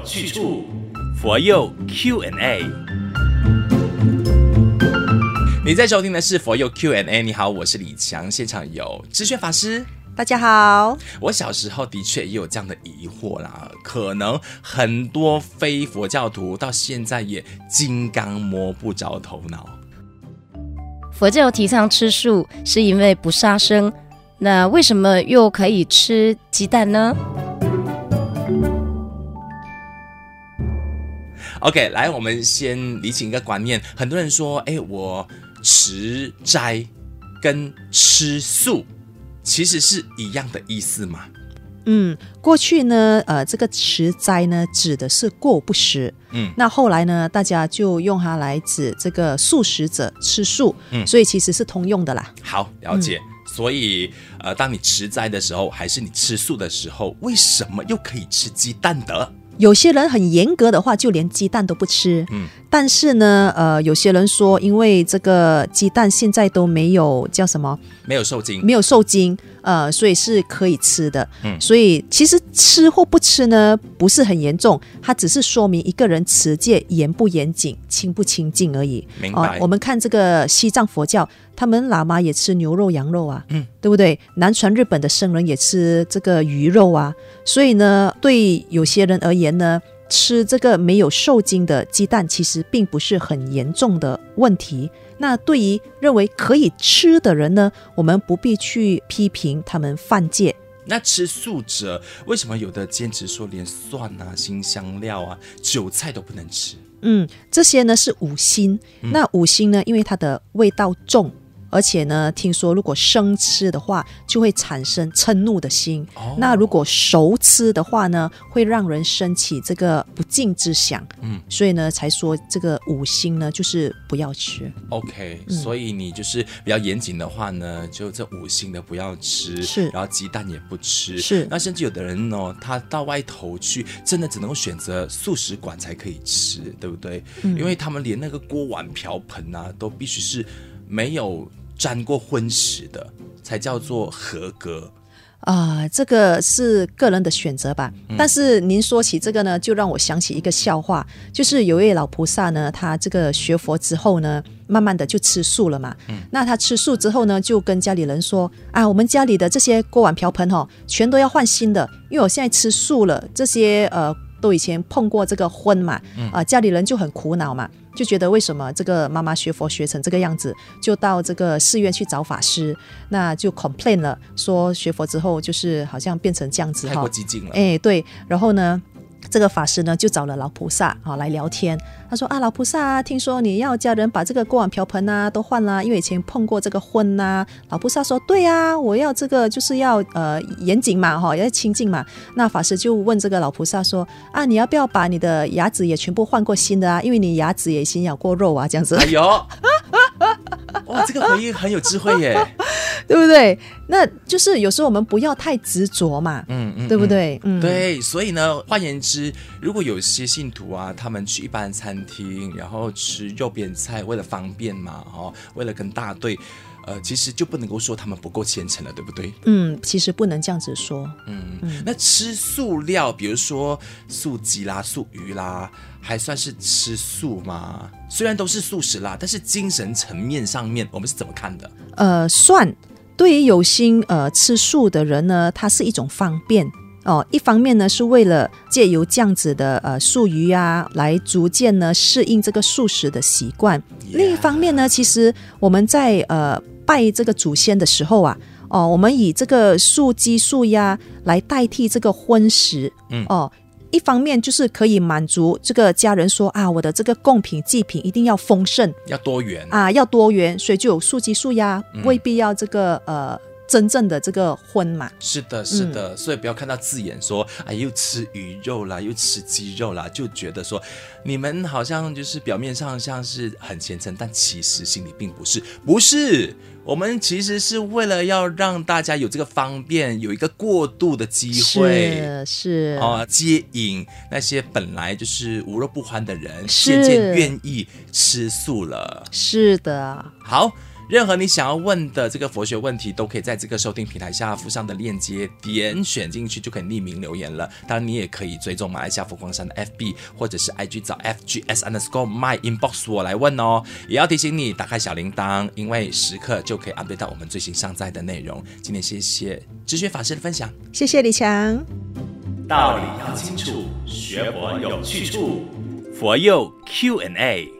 有去处，佛佑 Q&A。你在收听的是佛佑 Q&A。你好，我是李强，现场有知轩法师。大家好，我小时候的确也有这样的疑惑啦，可能很多非佛教徒到现在也金刚摸不着头脑。佛教提倡吃素，是因为不杀生，那为什么又可以吃鸡蛋呢？OK，来，我们先理清一个观念，很多人说，哎，我持斋跟吃素。其实是一样的意思嘛？嗯，过去呢，呃，这个持斋呢，指的是过午不食。嗯，那后来呢，大家就用它来指这个素食者吃素。嗯，所以其实是通用的啦。好，了解。嗯，所以，呃，当你持斋的时候，还是你吃素的时候，为什么又可以吃鸡蛋的？有些人很严格的话，就连鸡蛋都不吃。但是呢，呃，有些人说，因为这个鸡蛋现在都没有叫什么，没有受精，没有受精，呃，所以是可以吃的。嗯，所以其实吃或不吃呢，不是很严重，它只是说明一个人持戒严不严谨、清不清净而已。明白。呃，我们看这个西藏佛教。他们喇嘛也吃牛肉、羊肉啊，嗯，对不对？南传日本的僧人也吃这个鱼肉啊，所以呢，对有些人而言呢，吃这个没有受精的鸡蛋其实并不是很严重的问题。那对于认为可以吃的人呢，我们不必去批评他们犯戒。那吃素者为什么有的坚持说连蒜啊、新香料啊、韭菜都不能吃？嗯，这些呢是五辛，那五辛呢，因为它的味道重。而且呢，听说如果生吃的话，就会产生嗔怒的心。哦。那如果熟吃的话呢，会让人升起这个不敬之想。嗯。所以呢，才说这个五辛呢，就是不要吃。OK。所以你就是比较严谨的话呢，就这五辛的不要吃。是。然后鸡蛋也不吃。是。那甚至有的人呢，他到外头去，真的只能够选择素食馆才可以吃，对不对？嗯。因为他们连那个锅碗瓢盆啊，都必须是没有。沾过荤食的才叫做合格啊、呃，这个是个人的选择吧。嗯、但是您说起这个呢，就让我想起一个笑话，就是有一位老菩萨呢，他这个学佛之后呢，慢慢的就吃素了嘛。嗯，那他吃素之后呢，就跟家里人说啊，我们家里的这些锅碗瓢盆哈、哦，全都要换新的，因为我现在吃素了，这些呃都以前碰过这个荤嘛，啊、家里人就很苦恼嘛。就觉得为什么这个妈妈学佛学成这个样子，就到这个寺院去找法师，那就 complain 了，说学佛之后就是好像变成这样子哈，太过激进了。哎，对，然后呢，这个法师呢就找了老菩萨啊来聊天。他说啊，老菩萨啊，听说你要家人把这个锅碗瓢盆啊都换啦，因为以前碰过这个荤呐。老菩萨说，对啊，我要这个就是要呃严谨嘛哈，要清净嘛。那法师就问这个老菩萨说啊，你要不要把你的牙齿也全部换过新的啊？因为你牙齿也已经咬过肉啊，这样子。哎呦，哇，这个回应很有智慧耶。对不对？那就是有时候我们不要太执着嘛，嗯嗯，对不对？嗯，对。所以呢，换言之，如果有些信徒啊，他们去一般餐厅，然后吃肉边菜，为了方便嘛，哦，为了跟大队，呃，其实就不能够说他们不够虔诚了，对不对？嗯，其实不能这样子说。嗯嗯。那吃素料，比如说素鸡啦、素鱼啦，还算是吃素吗？虽然都是素食啦，但是精神层面上面，我们是怎么看的？呃，算。对于有心呃吃素的人呢，它是一种方便哦。一方面呢，是为了借由这样子的呃素鱼啊，来逐渐呢适应这个素食的习惯。另一方面呢，其实我们在呃拜这个祖先的时候啊，哦，我们以这个素鸡素鸭来代替这个荤食，嗯哦。一方面就是可以满足这个家人说啊，我的这个贡品祭品一定要丰盛，要多元。啊，要多元，所以就有素鸡素鸭，未必要这个呃真正的这个荤嘛。是的，是的，所以不要看到字眼说哎，又吃鱼肉啦，又吃鸡肉啦，就觉得说你们好像就是表面上像是很虔诚，但其实心里并不是，不是。我们其实是为了要让大家有这个方便，有一个过渡的机会，是是啊，接引那些本来就是无肉不欢的人，渐渐愿意吃素了。是的，好，任何你想要问的这个佛学问题，都可以在这个收听平台下附上的链接点选进去，就可以匿名留言了。当然，你也可以追踪马来西亚佛光山的 FB 或者是 IG 找 FGS underscore my inbox 我来问哦。也要提醒你打开小铃铛，因为时刻就可以 update 到我们最新上载的内容。今天谢谢知学法师的分享，谢谢李强。道理要清楚，学佛有去处，佛佑 Q&A。